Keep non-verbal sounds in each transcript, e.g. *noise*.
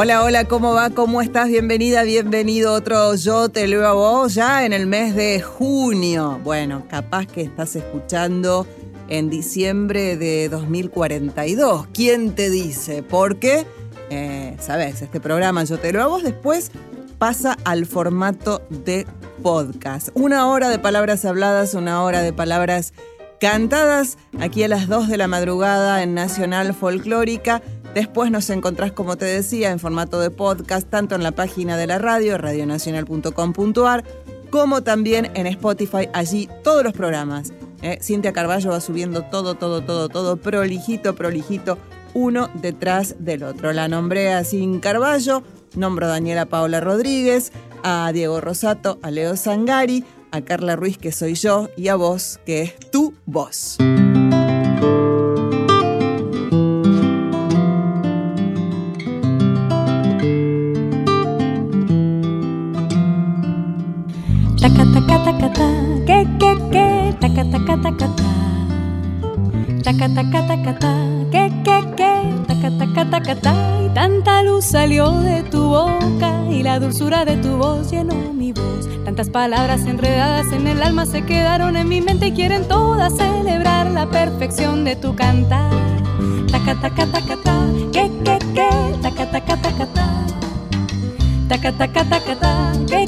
Hola, hola, ¿cómo va? ¿Cómo estás? Bienvenida, bienvenido otro Yo te leo a vos ya en el mes de junio. Bueno, capaz que estás escuchando en diciembre de 2042. ¿Quién te dice? Porque, eh, sabes, este programa Yo te leo a vos después pasa al formato de podcast. Una hora de palabras habladas, una hora de palabras cantadas aquí a las 2 de la madrugada en Nacional Folclórica. Después nos encontrás, como te decía, en formato de podcast, tanto en la página de la radio, radionacional.com.ar, como también en Spotify, allí todos los programas. ¿eh? Cintia Carballo va subiendo todo, todo, todo, todo, prolijito, prolijito, uno detrás del otro. La nombré a Sin Carballo, nombro a Daniela Paola Rodríguez, a Diego Rosato, a Leo Zangari, a Carla Ruiz, que soy yo, y a vos, que es tu voz. Que que que taca taca taca taca taca taca que que que taca taca taca ta y tanta luz salió de tu boca y la dulzura de tu voz llenó mi voz. Tantas palabras enredadas en el alma se quedaron en mi mente y quieren todas celebrar la perfección de tu cantar. Taca taca taca ta que que que taca taca taca ta taca taca taca ta que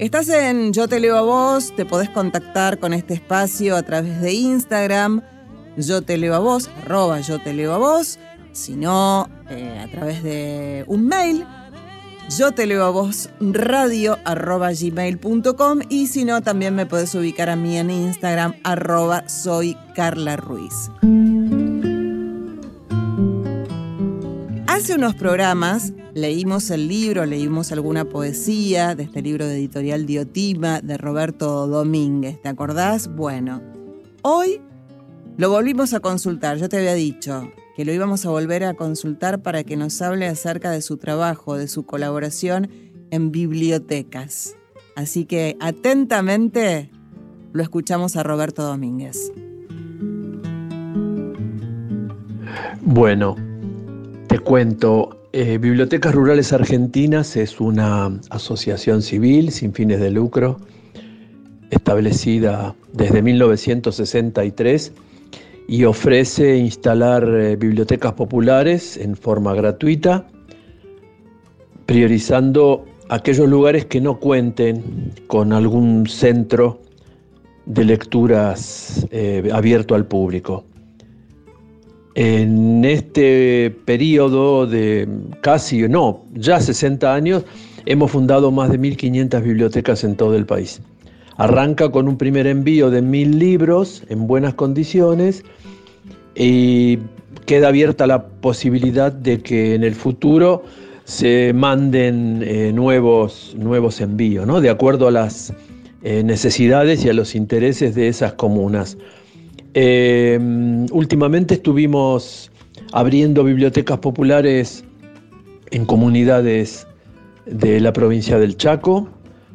Estás en Yo te leo a vos, te podés contactar con este espacio a través de Instagram, yo te leo a vos, arroba yo te leo a vos, si no, eh, a través de un mail, yo te leo a vos radio arroba gmail.com y si no, también me podés ubicar a mí en Instagram arroba soy Carla Ruiz. Hace unos programas leímos el libro, leímos alguna poesía de este libro de editorial Diotima de Roberto Domínguez, ¿te acordás? Bueno, hoy lo volvimos a consultar, yo te había dicho que lo íbamos a volver a consultar para que nos hable acerca de su trabajo, de su colaboración en bibliotecas. Así que atentamente lo escuchamos a Roberto Domínguez. Bueno, te cuento, eh, Bibliotecas Rurales Argentinas es una asociación civil sin fines de lucro, establecida desde 1963 y ofrece instalar eh, bibliotecas populares en forma gratuita, priorizando aquellos lugares que no cuenten con algún centro de lecturas eh, abierto al público. En este periodo de casi, no, ya 60 años, hemos fundado más de 1.500 bibliotecas en todo el país. Arranca con un primer envío de 1.000 libros en buenas condiciones y queda abierta la posibilidad de que en el futuro se manden eh, nuevos, nuevos envíos, ¿no? de acuerdo a las eh, necesidades y a los intereses de esas comunas. Eh, últimamente estuvimos abriendo bibliotecas populares en comunidades de la provincia del Chaco,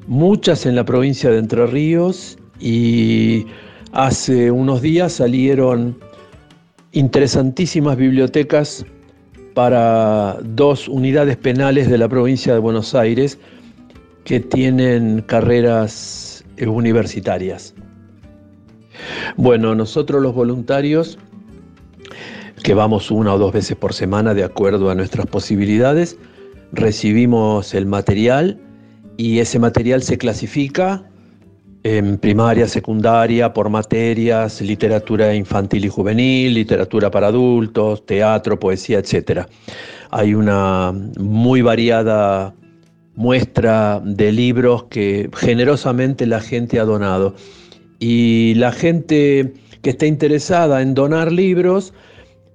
muchas en la provincia de Entre Ríos y hace unos días salieron interesantísimas bibliotecas para dos unidades penales de la provincia de Buenos Aires que tienen carreras universitarias. Bueno, nosotros los voluntarios, que vamos una o dos veces por semana de acuerdo a nuestras posibilidades, recibimos el material y ese material se clasifica en primaria, secundaria, por materias, literatura infantil y juvenil, literatura para adultos, teatro, poesía, etc. Hay una muy variada muestra de libros que generosamente la gente ha donado. Y la gente que está interesada en donar libros,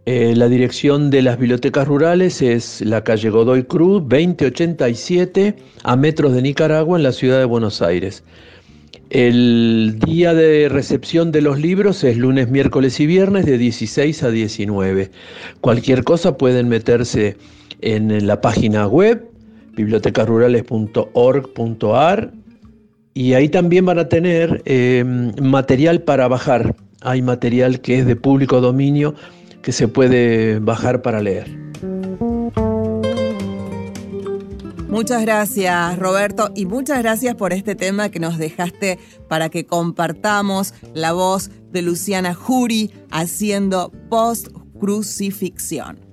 eh, la dirección de las bibliotecas rurales es la calle Godoy Cruz, 2087, a metros de Nicaragua, en la ciudad de Buenos Aires. El día de recepción de los libros es lunes, miércoles y viernes de 16 a 19. Cualquier cosa pueden meterse en la página web bibliotecasrurales.org.ar y ahí también van a tener eh, material para bajar. Hay material que es de público dominio que se puede bajar para leer. Muchas gracias Roberto y muchas gracias por este tema que nos dejaste para que compartamos la voz de Luciana Jury haciendo post-crucifixión.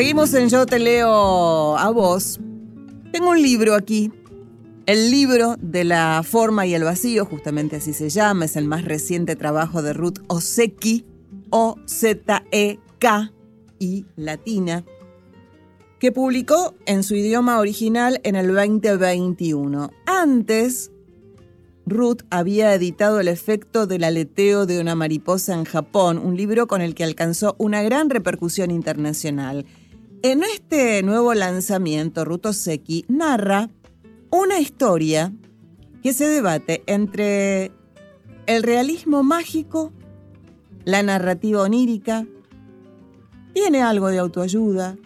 Seguimos en Yo te leo a vos. Tengo un libro aquí. El libro de la forma y el vacío, justamente así se llama, es el más reciente trabajo de Ruth Oseki, O-Z-E-K y latina, que publicó en su idioma original en el 2021. Antes, Ruth había editado El efecto del aleteo de una mariposa en Japón, un libro con el que alcanzó una gran repercusión internacional. En este nuevo lanzamiento, Ruto Seki narra una historia que se debate entre el realismo mágico, la narrativa onírica, tiene algo de autoayuda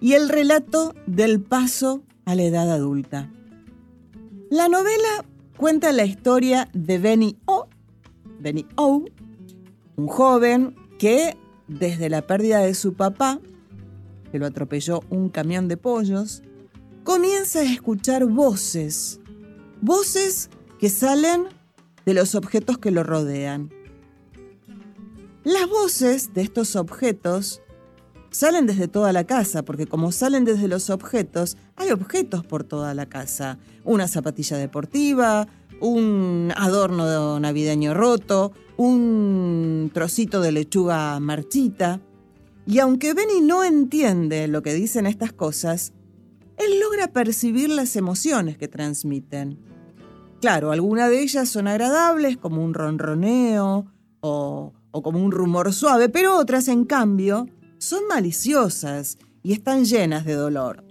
y el relato del paso a la edad adulta. La novela cuenta la historia de Benny O, Benny O, un joven que desde la pérdida de su papá que lo atropelló un camión de pollos, comienza a escuchar voces, voces que salen de los objetos que lo rodean. Las voces de estos objetos salen desde toda la casa, porque como salen desde los objetos, hay objetos por toda la casa. Una zapatilla deportiva, un adorno navideño roto, un trocito de lechuga marchita. Y aunque Benny no entiende lo que dicen estas cosas, él logra percibir las emociones que transmiten. Claro, algunas de ellas son agradables, como un ronroneo o, o como un rumor suave, pero otras, en cambio, son maliciosas y están llenas de dolor.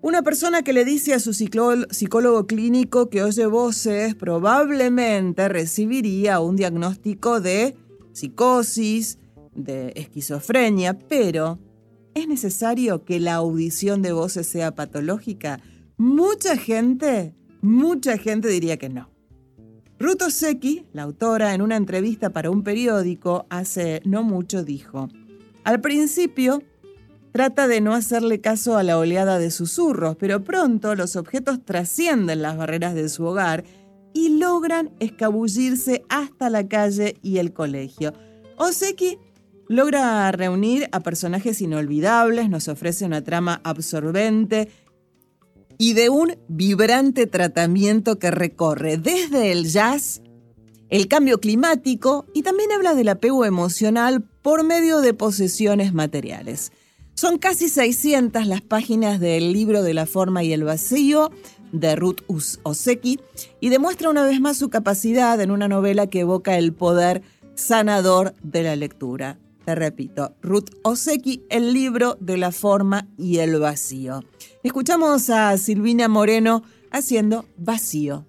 Una persona que le dice a su psicólogo clínico que oye voces probablemente recibiría un diagnóstico de psicosis, de esquizofrenia, pero ¿es necesario que la audición de voces sea patológica? Mucha gente, mucha gente diría que no. Ruth Oseki, la autora, en una entrevista para un periódico hace no mucho dijo, al principio Trata de no hacerle caso a la oleada de susurros, pero pronto los objetos trascienden las barreras de su hogar y logran escabullirse hasta la calle y el colegio. Oseki logra reunir a personajes inolvidables, nos ofrece una trama absorbente y de un vibrante tratamiento que recorre desde el jazz, el cambio climático y también habla del apego emocional por medio de posesiones materiales. Son casi 600 las páginas del libro de la forma y el vacío de Ruth Oseki y demuestra una vez más su capacidad en una novela que evoca el poder sanador de la lectura. Te repito, Ruth Oseki, el libro de la forma y el vacío. Escuchamos a Silvina Moreno haciendo Vacío.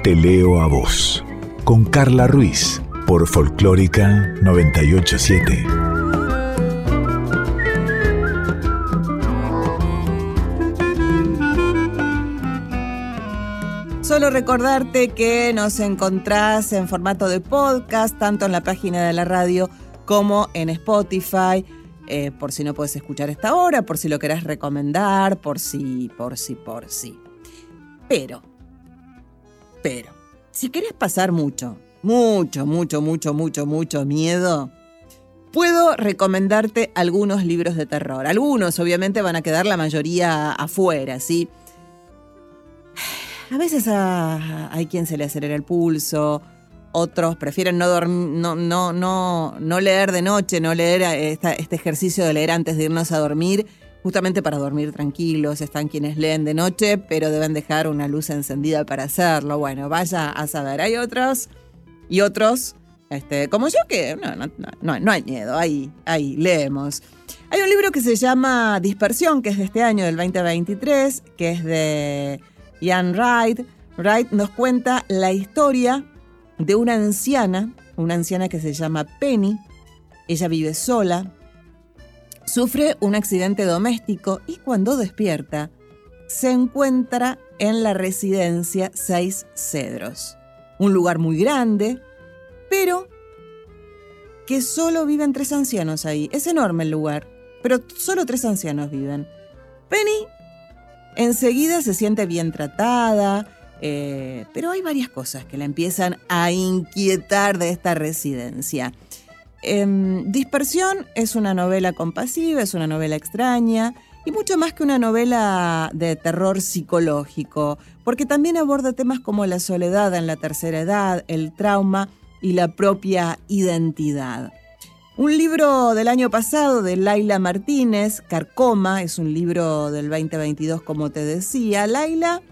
Te leo a vos. Con Carla Ruiz por Folclórica 987. Solo recordarte que nos encontrás en formato de podcast, tanto en la página de la radio como en Spotify. Eh, por si no puedes escuchar esta hora, por si lo querés recomendar, por si, por si, por si. Pero, si querés pasar mucho, mucho, mucho, mucho, mucho, mucho miedo, puedo recomendarte algunos libros de terror. Algunos, obviamente, van a quedar la mayoría afuera, ¿sí? A veces hay quien se le acelera el pulso, otros prefieren no, no, no, no, no leer de noche, no leer este ejercicio de leer antes de irnos a dormir, justamente para dormir tranquilos. Están quienes leen de noche, pero deben dejar una luz encendida para hacerlo. Bueno, vaya a saber. Hay otros y otros, este, como yo, que no, no, no, no hay miedo, ahí, ahí leemos. Hay un libro que se llama Dispersión, que es de este año, del 2023, que es de Ian Wright. Wright nos cuenta la historia de una anciana, una anciana que se llama Penny. Ella vive sola, sufre un accidente doméstico y cuando despierta se encuentra en la residencia Seis Cedros, un lugar muy grande, pero que solo viven tres ancianos ahí. Es enorme el lugar, pero solo tres ancianos viven. Penny enseguida se siente bien tratada, eh, pero hay varias cosas que la empiezan a inquietar de esta residencia. Em, Dispersión es una novela compasiva, es una novela extraña y mucho más que una novela de terror psicológico, porque también aborda temas como la soledad en la tercera edad, el trauma y la propia identidad. Un libro del año pasado de Laila Martínez, Carcoma, es un libro del 2022 como te decía. Laila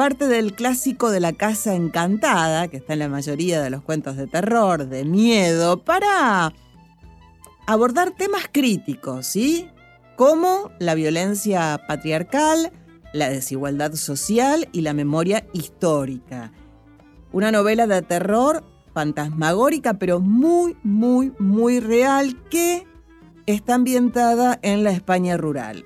parte del clásico de la casa encantada, que está en la mayoría de los cuentos de terror, de miedo, para abordar temas críticos, ¿sí? Como la violencia patriarcal, la desigualdad social y la memoria histórica. Una novela de terror fantasmagórica, pero muy, muy, muy real, que está ambientada en la España rural.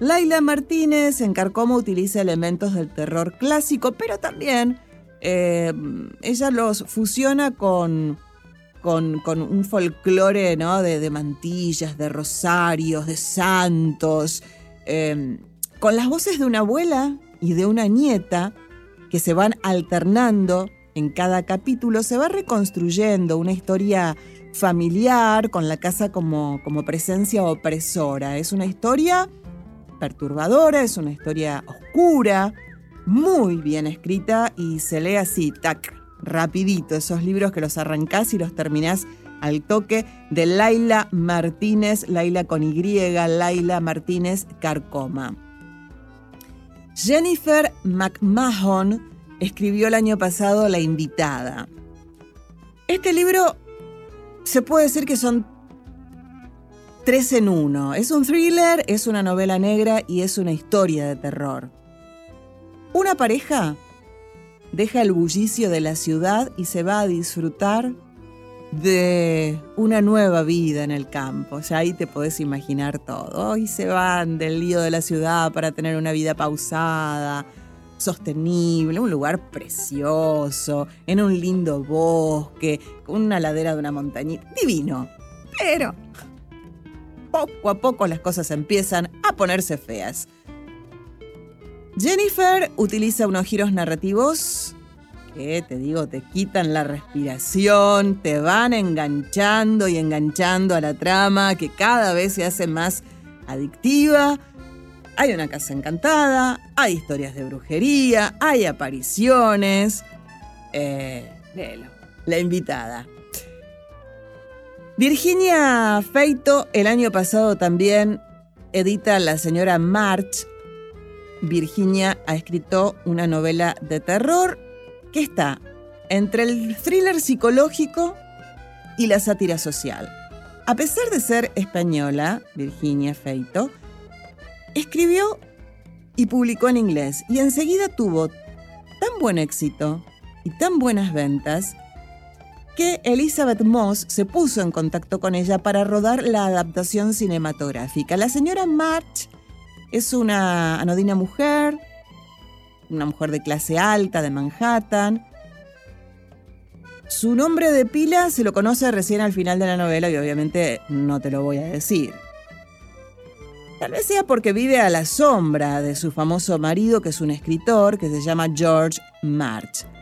Laila Martínez en Carcoma utiliza elementos del terror clásico, pero también eh, ella los fusiona con, con, un folclore ¿no? de, mantillas, de rosarios, de santos, em, con las voces de una abuela y de una nieta que se van alternando en cada capítulo, se va reconstruyendo una historia familiar con la casa como, como presencia opresora. Es una historia perturbadora, es una historia oscura, muy bien escrita y se lee así, tac, rapidito, esos libros que los arrancás y los terminás al toque de Laila Martínez, Laila con Y, Laila Martínez Carcoma. Jennifer McMahon escribió el año pasado La invitada. Este libro se puede decir que son tres en uno. Es un thriller, es una novela negra y es una historia de terror. Una pareja deja el bullicio de la ciudad y se va a disfrutar de una nueva vida en el campo. Ya ahí te podés imaginar todo. Y se van del lío de la ciudad para tener una vida pausada, sostenible, un lugar precioso, en un lindo bosque, con una ladera de una montañita. Divino. Pero poco a poco las cosas empiezan a ponerse feas. Jennifer utiliza unos giros narrativos que, te digo, te quitan la respiración, te van enganchando y enganchando a la trama que cada vez se hace más adictiva. Hay una casa encantada, hay historias de brujería, hay apariciones. Eh, la invitada. Virginia Feito el año pasado también edita La señora March. Virginia ha escrito una novela de terror que está entre el thriller psicológico y la sátira social. A pesar de ser española, Virginia Feito, escribió y publicó en inglés y enseguida tuvo tan buen éxito y tan buenas ventas que Elizabeth Moss se puso en contacto con ella para rodar la adaptación cinematográfica. La señora March es una anodina mujer, una mujer de clase alta de Manhattan. Su nombre de pila se lo conoce recién al final de la novela y obviamente no te lo voy a decir. Tal vez sea porque vive a la sombra de su famoso marido, que es un escritor que se llama George March.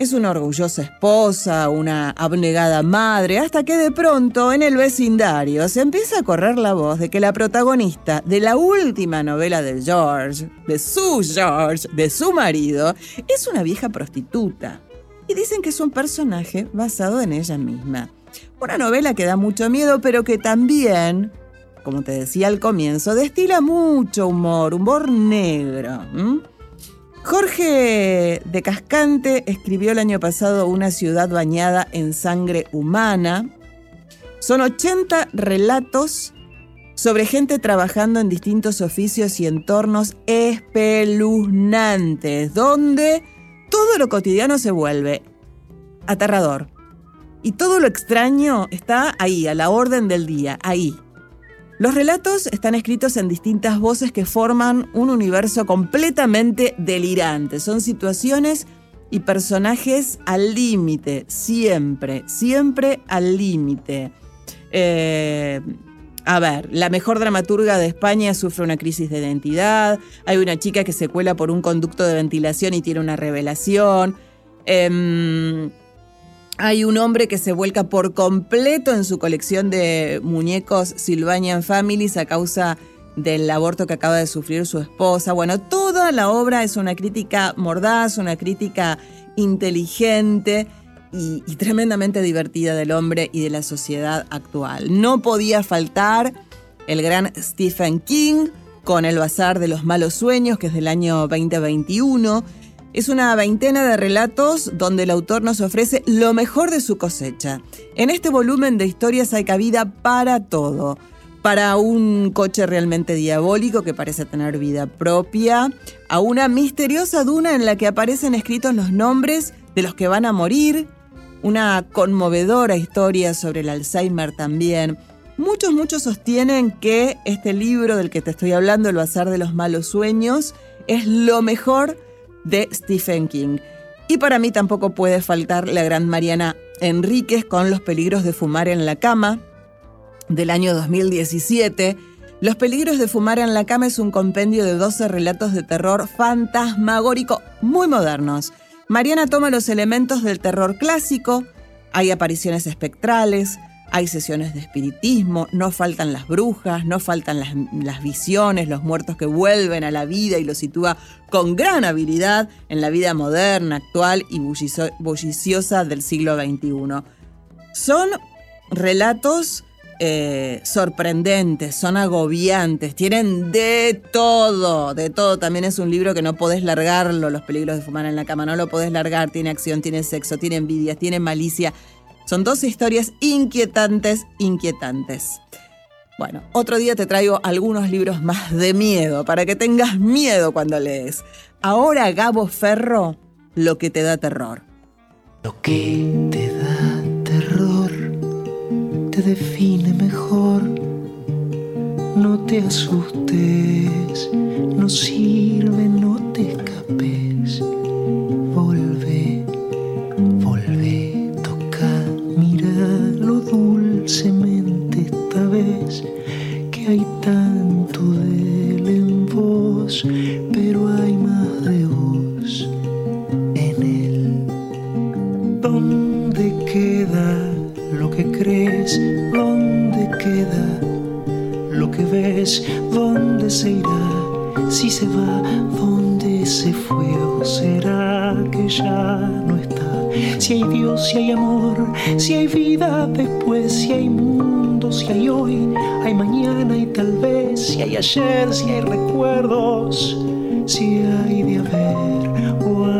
Es una orgullosa esposa, una abnegada madre, hasta que de pronto en el vecindario se empieza a correr la voz de que la protagonista de la última novela de George, de su George, de su marido, es una vieja prostituta. Y dicen que es un personaje basado en ella misma. Una novela que da mucho miedo, pero que también, como te decía al comienzo, destila mucho humor, humor negro. Jorge de Cascante escribió el año pasado Una ciudad bañada en sangre humana. Son 80 relatos sobre gente trabajando en distintos oficios y entornos espeluznantes, donde todo lo cotidiano se vuelve aterrador. Y todo lo extraño está ahí, a la orden del día, ahí, los relatos están escritos en distintas voces que forman un universo completamente delirante. Son situaciones y personajes al límite, siempre, siempre al límite. Eh, a ver, la mejor dramaturga de España sufre una crisis de identidad, hay una chica que se cuela por un conducto de ventilación y tiene una revelación. Em, hay un hombre que se vuelca por completo en su colección de muñecos Sylvanian Families a causa del aborto que acaba de sufrir su esposa. Bueno, toda la obra es una crítica mordaz, una crítica inteligente y, y, tremendamente divertida del hombre y de la sociedad actual. No podía faltar el gran Stephen King con El Bazar de los Malos Sueños, que es del año 2021 es una veintena de relatos donde el autor nos ofrece lo mejor de su cosecha. En este volumen de historias hay cabida para todo. Para un coche realmente diabólico que parece tener vida propia, a una misteriosa duna en la que aparecen escritos los nombres de los que van a morir, una conmovedora historia sobre el Alzheimer también. Muchos, muchos sostienen que este libro del que te estoy hablando, El Bazar de los Malos Sueños, es lo mejor de Stephen King. Y para mí tampoco puede faltar la gran Mariana Enríquez con Los peligros de fumar en la cama del año 2017. Los peligros de fumar en la cama es un compendio de 12 relatos de terror fantasmagórico muy modernos. Mariana toma los elementos del terror clásico, hay apariciones espectrales, hay sesiones de espiritismo, no faltan las brujas, no faltan las, visiones, los muertos que vuelven a la vida y lo sitúa con gran habilidad en la vida moderna, actual y bulliciosa del siglo XXI. Son relatos eh, sorprendentes, son agobiantes, tienen de todo, de todo. También es un libro que no podés largarlo, Los peligros de fumar en la cama, no lo podés largar, tiene acción, tiene sexo, tiene envidias, tiene malicia son dos historias inquietantes, inquietantes. Bueno, otro día te traigo algunos libros más de miedo, para que tengas miedo cuando lees. Ahora Gabo Ferro, lo que te da terror. Lo que te da terror te define mejor. No te asustes, no sirve, no te escapes dulcemente esta vez que hay tanto de él en vos, pero hay más de vos en él. ¿Dónde queda lo que crees? ¿Dónde queda lo que ves? ¿Dónde se irá? Si se va, ¿dónde se fue? ¿O será que ya no? Si hay Dios, si hay amor, si hay vida después, si hay mundo, si hay hoy, hay mañana y tal vez, si hay ayer, si hay recuerdos, si hay de haber o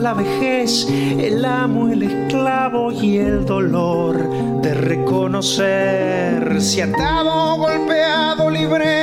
la vejez, el amo, el esclavo y el dolor de reconocer. Si atado, golpeado, libre,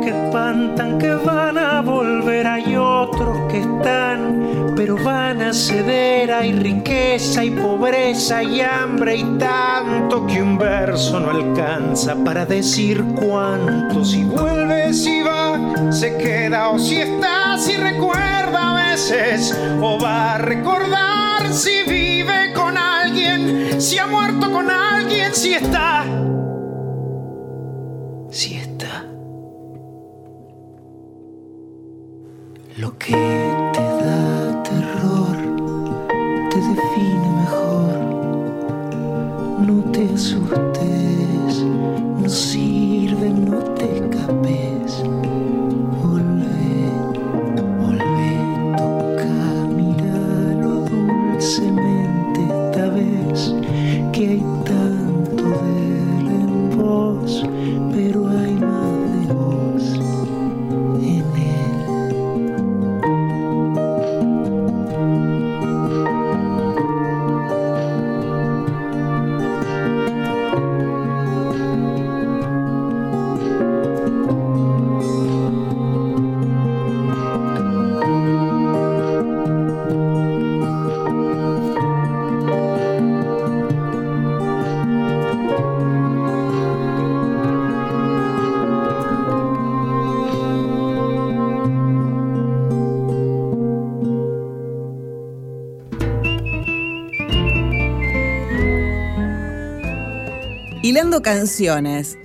que espantan, que van a volver, hay otros que están pero van a ceder. Hay riqueza y pobreza y hambre y tanto que un verso no alcanza para decir cuánto. Si vuelve, si va, se queda o si está, si recuerda a veces o va a recordar si vive con alguien, si ha muerto con alguien, si está. Lo que asustes, canciones.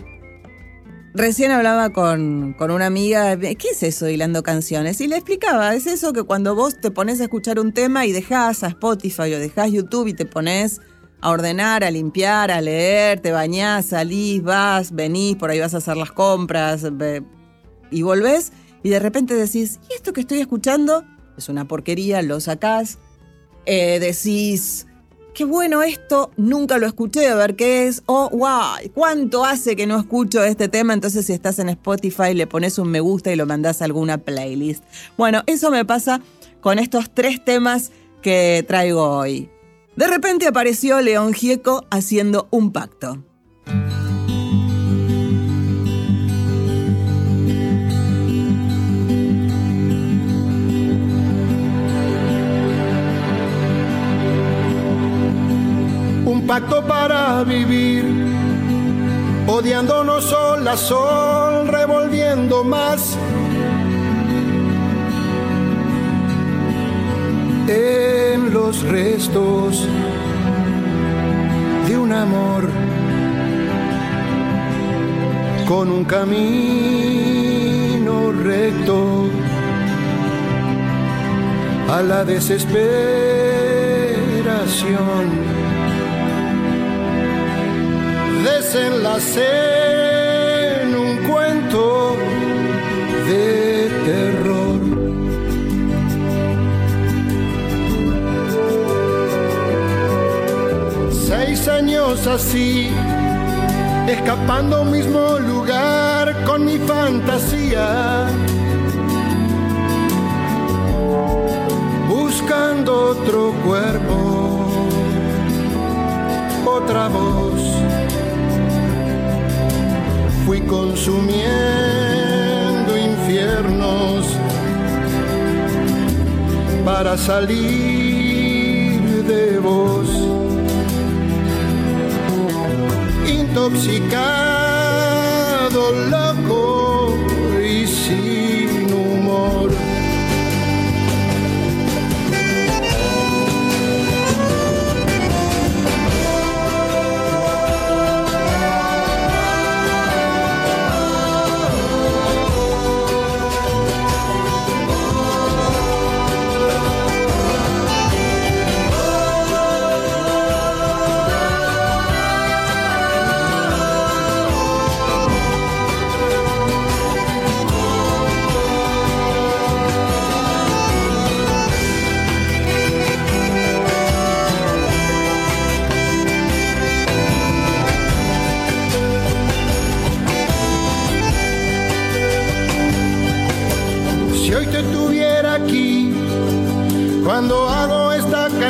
Recién hablaba con, con, una amiga, ¿qué es eso hilando canciones? Y le explicaba, es eso que cuando vos te pones a escuchar un tema y dejás a Spotify o dejás YouTube y te pones a ordenar, a limpiar, a leer, te bañás, salís, vas, venís, por ahí vas a hacer las compras y volvés y de repente decís, ¿y esto que estoy escuchando? Es una porquería, lo sacás, eh, decís, qué bueno esto, nunca lo escuché, a ver qué es, o wow, ¿cuánto hace que no escucho este tema? Entonces si estás en Spotify le pones un me gusta y lo mandás a alguna playlist. Bueno, eso me pasa con estos tres temas que traigo hoy. De repente apareció León Gieco haciendo un pacto. Pacto para vivir, odiándonos sol a sol, revolviendo más. En los restos de un amor con un camino recto a la desesperación desenlace en un cuento de terror. Seis años así, escapando un mismo lugar con mi fantasía. Buscando otro cuerpo, otra voz consumiendo infiernos para salir de vos. Intoxicado,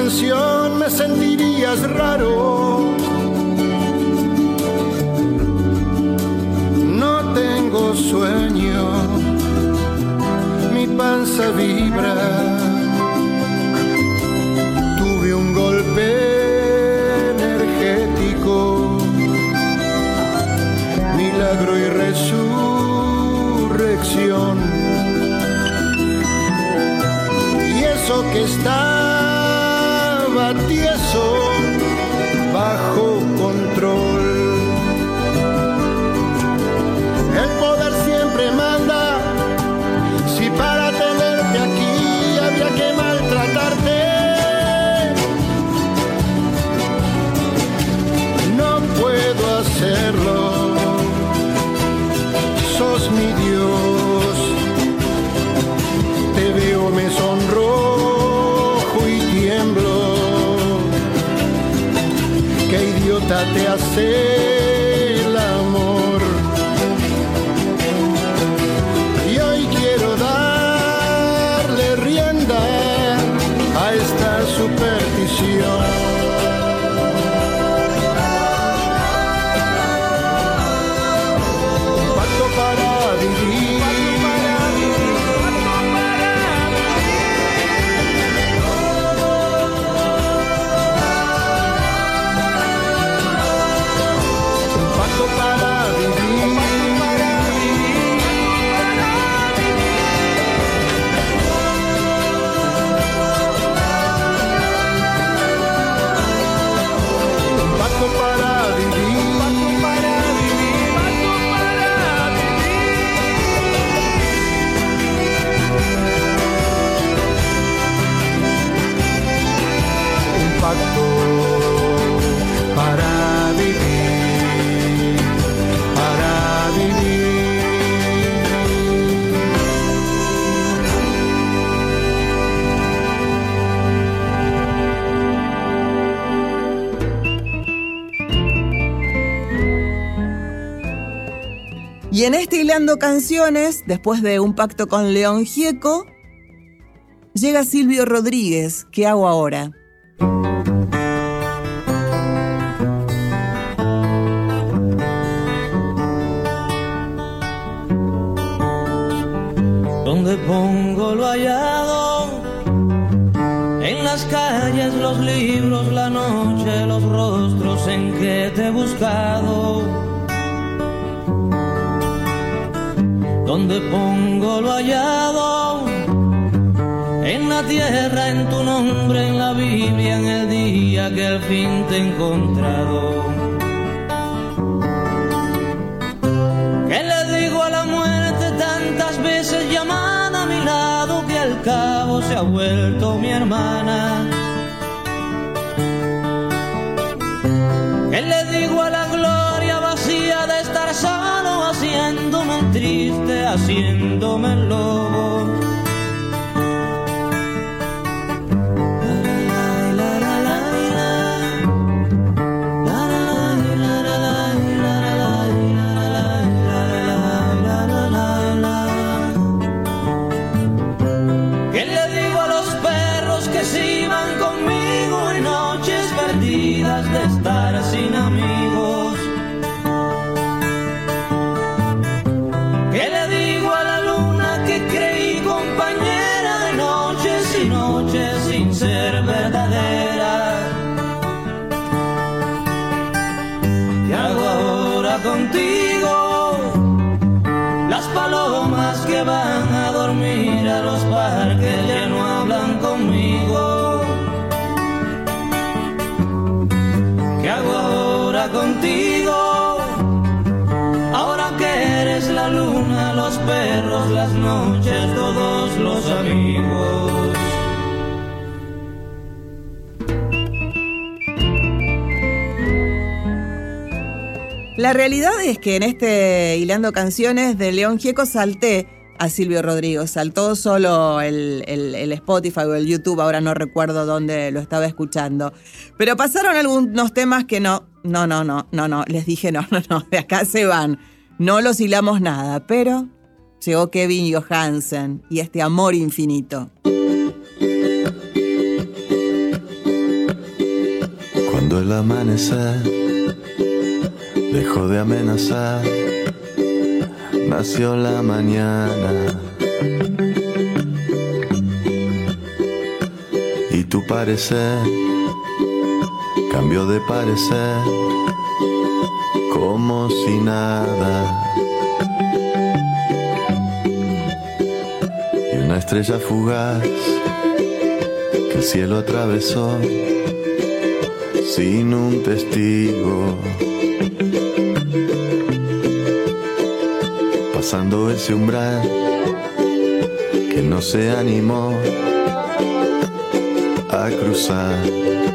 me sentirías raro. No tengo sueño, mi panza vibra. Tuve un golpe energético, milagro y resurrección. Y eso que estaba tieso bajo control. Idiota te hace Y en este Hilando Canciones, después de un pacto con León Gieco, llega Silvio Rodríguez. ¿Qué hago ahora? donde pongo lo hallado. En las calles, los libros, la noche, los rostros en que te he buscado. Donde pongo lo hallado. En la tierra, en tu nombre, en la Biblia, en el día que al fin te he encontrado. ¿Qué le digo a la muerte tantas veces llamada a mi lado que al cabo se ha vuelto mi hermana? ¿Qué le digo a la gloria haciéndome triste, haciéndome lobo? Contigo? Las palomas que van a dormir a los parques ya La realidad es que en este Hilando Canciones de León Gieco salté a Silvio Rodrigo. Saltó solo el, el, Spotify o el YouTube, ahora no recuerdo dónde lo estaba escuchando. Pero pasaron algunos temas que no, no, no, no, no, no, les dije no, *laughs* no, no, de acá se van. No los hilamos nada, pero llegó Kevin Johansen y este amor infinito. Cuando el amanecer dejó de amenazar, nació la mañana. Y tu parecer cambió de parecer como si nada. Y una estrella fugaz que el cielo atravesó sin un testigo. Pasando ese umbral que no se animó a cruzar.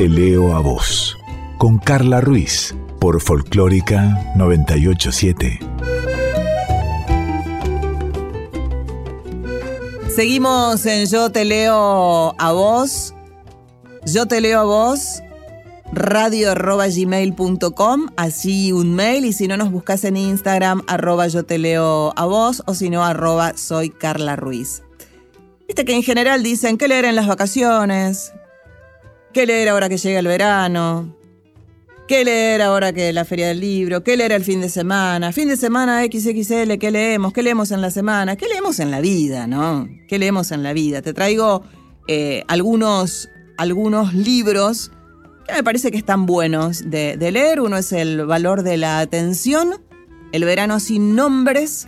Te leo a vos. Con Carla Ruiz. Por Folclórica 987. Seguimos en Yo te leo a vos. Yo te leo a vos. Radio así un mail y si no nos buscas en Instagram arroba yo te leo a vos o si no arroba soy Carla Ruiz. Viste que en general dicen qué leer en las vacaciones, qué leer ahora que llega el verano, qué leer ahora que la feria del libro, qué leer el fin de semana, fin de semana XXL, qué leemos, qué leemos en la semana, qué leemos en la vida, ¿no? ¿Qué leemos en la vida? Te traigo eh, algunos, algunos libros que me parece que están buenos de, de leer. Uno es El valor de la atención, El verano sin nombres,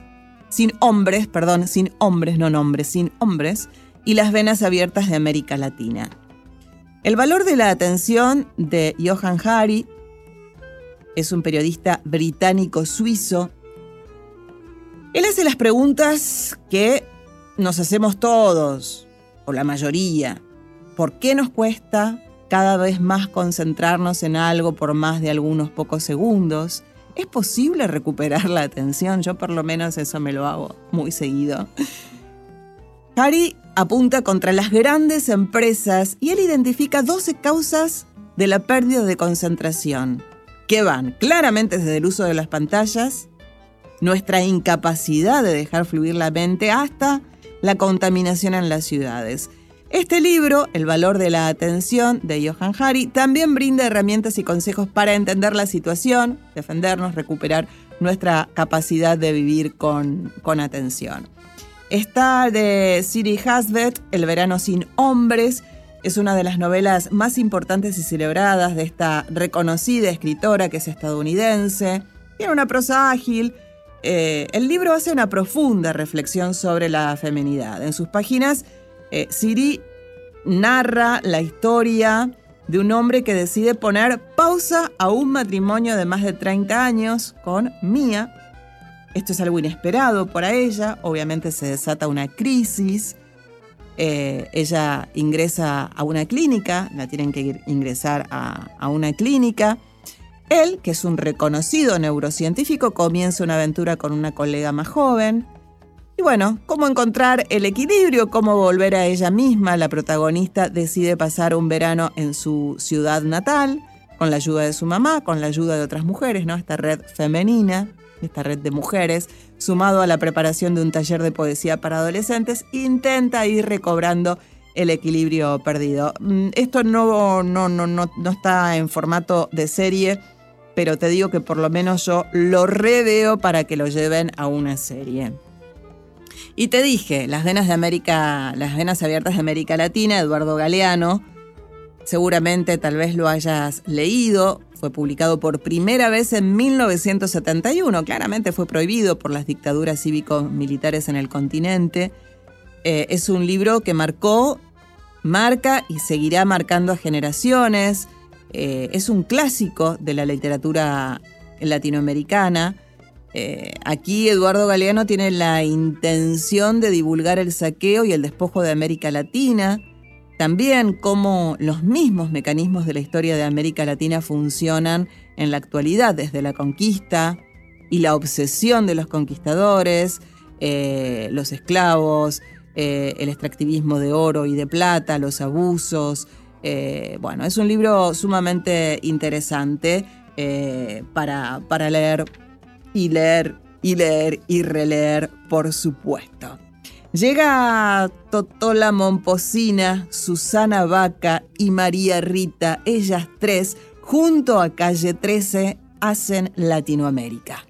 sin hombres, perdón, sin hombres, no nombres, sin hombres, y Las venas abiertas de América Latina. El valor de la atención de Johan Hari es un periodista británico-suizo. Él hace las preguntas que nos hacemos todos, o la mayoría. ¿Por qué nos cuesta cada vez más concentrarnos en algo por más de algunos pocos segundos? ¿Es posible recuperar la atención? Yo por lo menos eso me lo hago muy seguido. Harry apunta contra las grandes empresas y él identifica 12 causas de la pérdida de concentración, que van claramente desde el uso de las pantallas, nuestra incapacidad de dejar fluir la mente hasta la contaminación en las ciudades. Este libro, El valor de la atención, de Johan Hari, también brinda herramientas y consejos para entender la situación, defendernos, recuperar nuestra capacidad de vivir con, con atención. Está de Siri Hasbet, El verano sin hombres. Es una de las novelas más importantes y celebradas de esta reconocida escritora que es estadounidense. Tiene una prosa ágil. Eh, el libro hace una profunda reflexión sobre la feminidad. En sus páginas, eh, Siri narra la historia de un hombre que decide poner pausa a un matrimonio de más de 30 años con Mia. Esto es algo inesperado para ella, obviamente se desata una crisis. Eh, ella ingresa a una clínica, la tienen que ingresar a, a una clínica. Él, que es un reconocido neurocientífico, comienza una aventura con una colega más joven. Y bueno, cómo encontrar el equilibrio, cómo volver a ella misma, la protagonista decide pasar un verano en su ciudad natal, con la ayuda de su mamá, con la ayuda de otras mujeres, ¿no? Esta red femenina, esta red de mujeres, sumado a la preparación de un taller de poesía para adolescentes, intenta ir recobrando el equilibrio perdido. Mm, esto no, no, no, no, no está en formato de serie, pero te digo que por lo menos yo lo reveo para que lo lleven a una serie. Y te dije, las venas de América, las venas abiertas de América Latina, Eduardo Galeano, seguramente tal vez lo hayas leído, fue publicado por primera vez en 1971, claramente fue prohibido por las dictaduras cívico-militares en el continente. Eh, es un libro que marcó, marca y seguirá marcando a generaciones. Eh, es un clásico de la literatura latinoamericana. Eh, aquí Eduardo Galeano tiene la intención de divulgar el saqueo y el despojo de América Latina, también cómo los mismos mecanismos de la historia de América Latina funcionan en la actualidad, desde la conquista y la obsesión de los conquistadores, eh, los esclavos, eh, el extractivismo de oro y de plata, los abusos. bueno, es un libro sumamente interesante para, para leer y leer y leer y releer, por supuesto. Llega Totola Momposina, Susana Vaca y María Rita, ellas tres, junto a Calle 13, hacen Latinoamérica.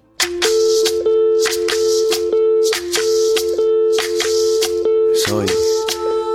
Soy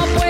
no puedes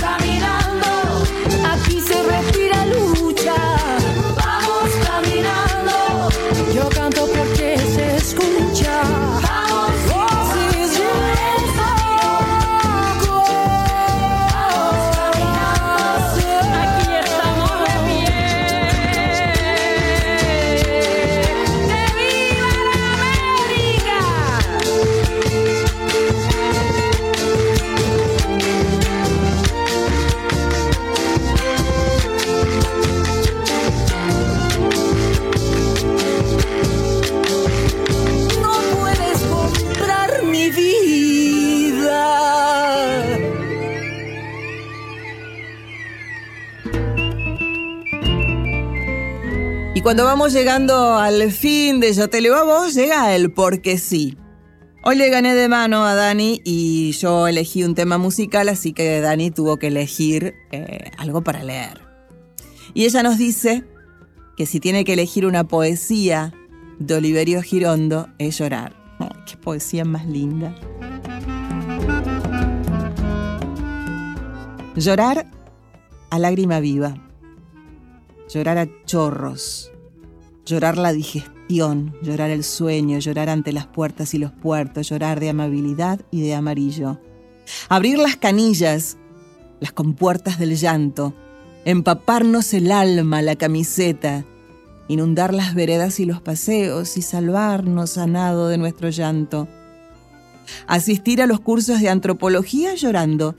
Cuando vamos llegando al fin de Yo te leo a vos, llega el porque sí. Hoy le gané de mano a Dani y yo elegí un tema musical, así que Dani tuvo que elegir eh, algo para leer. Y ella nos dice que si tiene que elegir una poesía de Oliverio Girondo es llorar. Qué poesía más linda. Llorar a lágrima viva. Llorar a chorros. Llorar la digestión, llorar el sueño, llorar ante las puertas y los puertos, llorar de amabilidad y de amarillo. Abrir las canillas, las compuertas del llanto, empaparnos el alma, la camiseta, inundar las veredas y los paseos y salvarnos a nado de nuestro llanto. Asistir a los cursos de antropología llorando,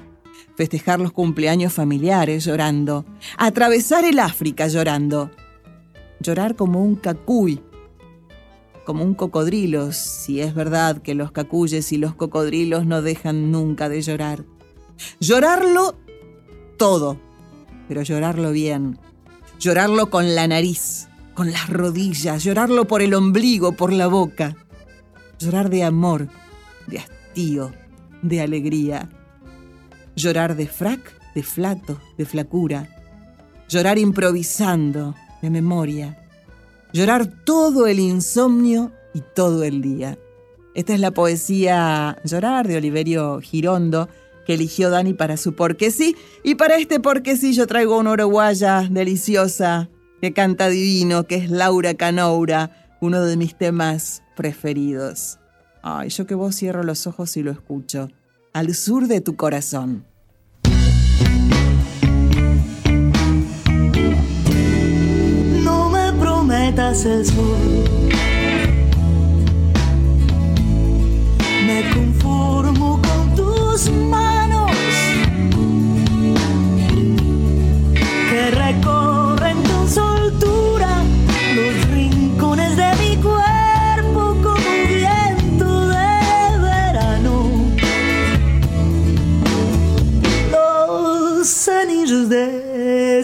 festejar los cumpleaños familiares llorando, atravesar el África llorando, llorar como un cacuy, como un cocodrilo, si es verdad que los cacuyes y los cocodrilos no dejan nunca de llorar. Llorarlo todo, pero llorarlo bien, llorarlo con la nariz, con las rodillas, llorarlo por el ombligo, por la boca, llorar de amor, de hastío, de alegría, llorar de frac, de flato, de flacura, llorar improvisando, de memoria, llorar todo el insomnio y todo el día. Esta es la poesía Llorar de Oliverio Girondo que eligió Dani para su porque sí. Y para este porque sí yo traigo una uruguaya deliciosa que canta divino, que es Laura Canoura, uno de mis temas preferidos. Ay, yo que vos cierro los ojos y lo escucho al sur de tu corazón. No me prometas el sur. Me conformo con tus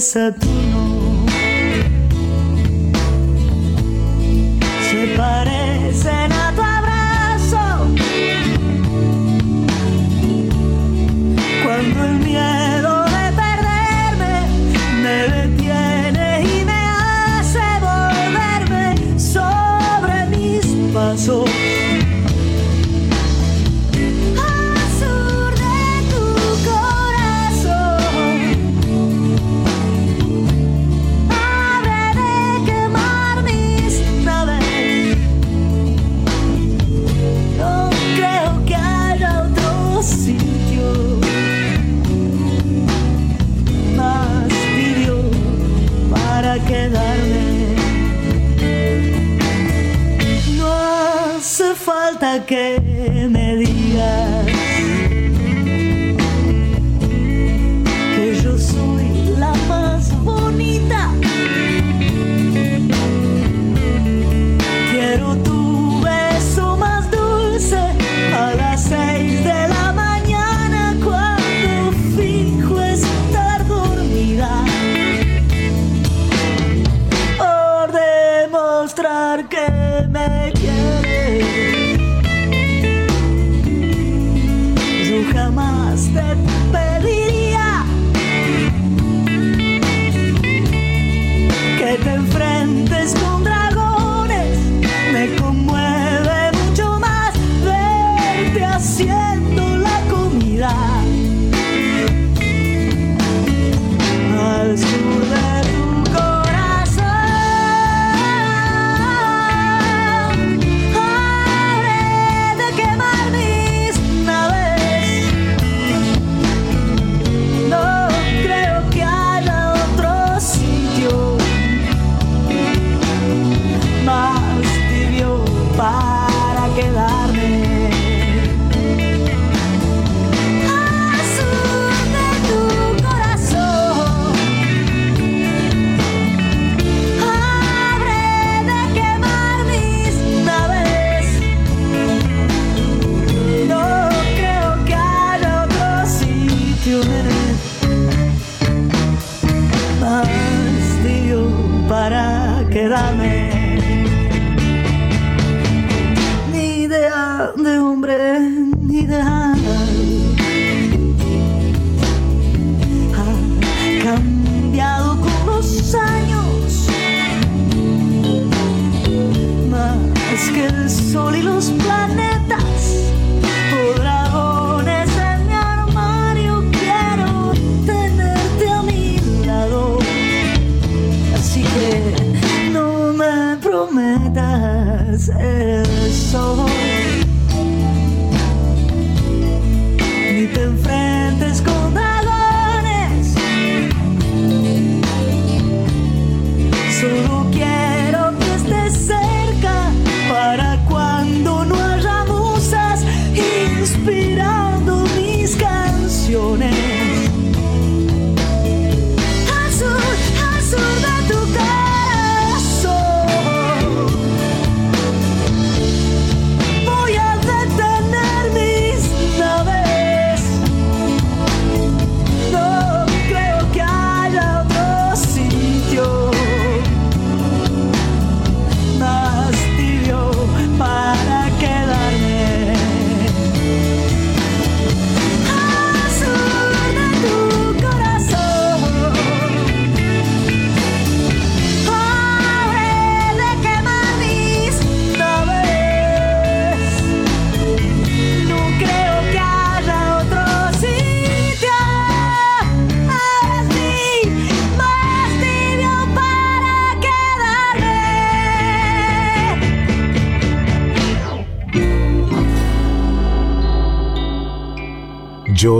sadu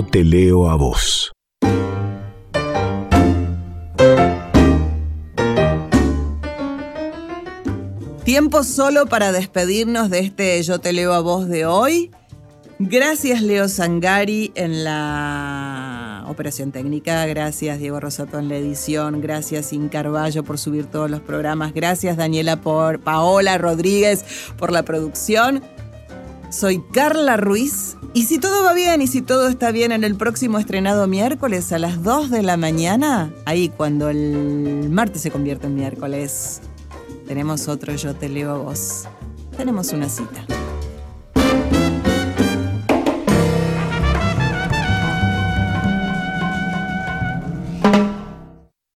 te leo a vos. Tiempo solo para despedirnos de este Yo te leo a vos de hoy. Gracias Leo Sangari en la operación técnica, gracias Diego Rosato en la edición, gracias Sin Carballo por subir todos los programas, gracias Daniela por Paola Rodríguez por la producción. Soy Carla Ruiz y si todo va bien y si todo está bien en el próximo estrenado miércoles a las 2 de la mañana, ahí cuando el martes se convierte en miércoles, tenemos otro Yo te leo a vos. Tenemos una cita.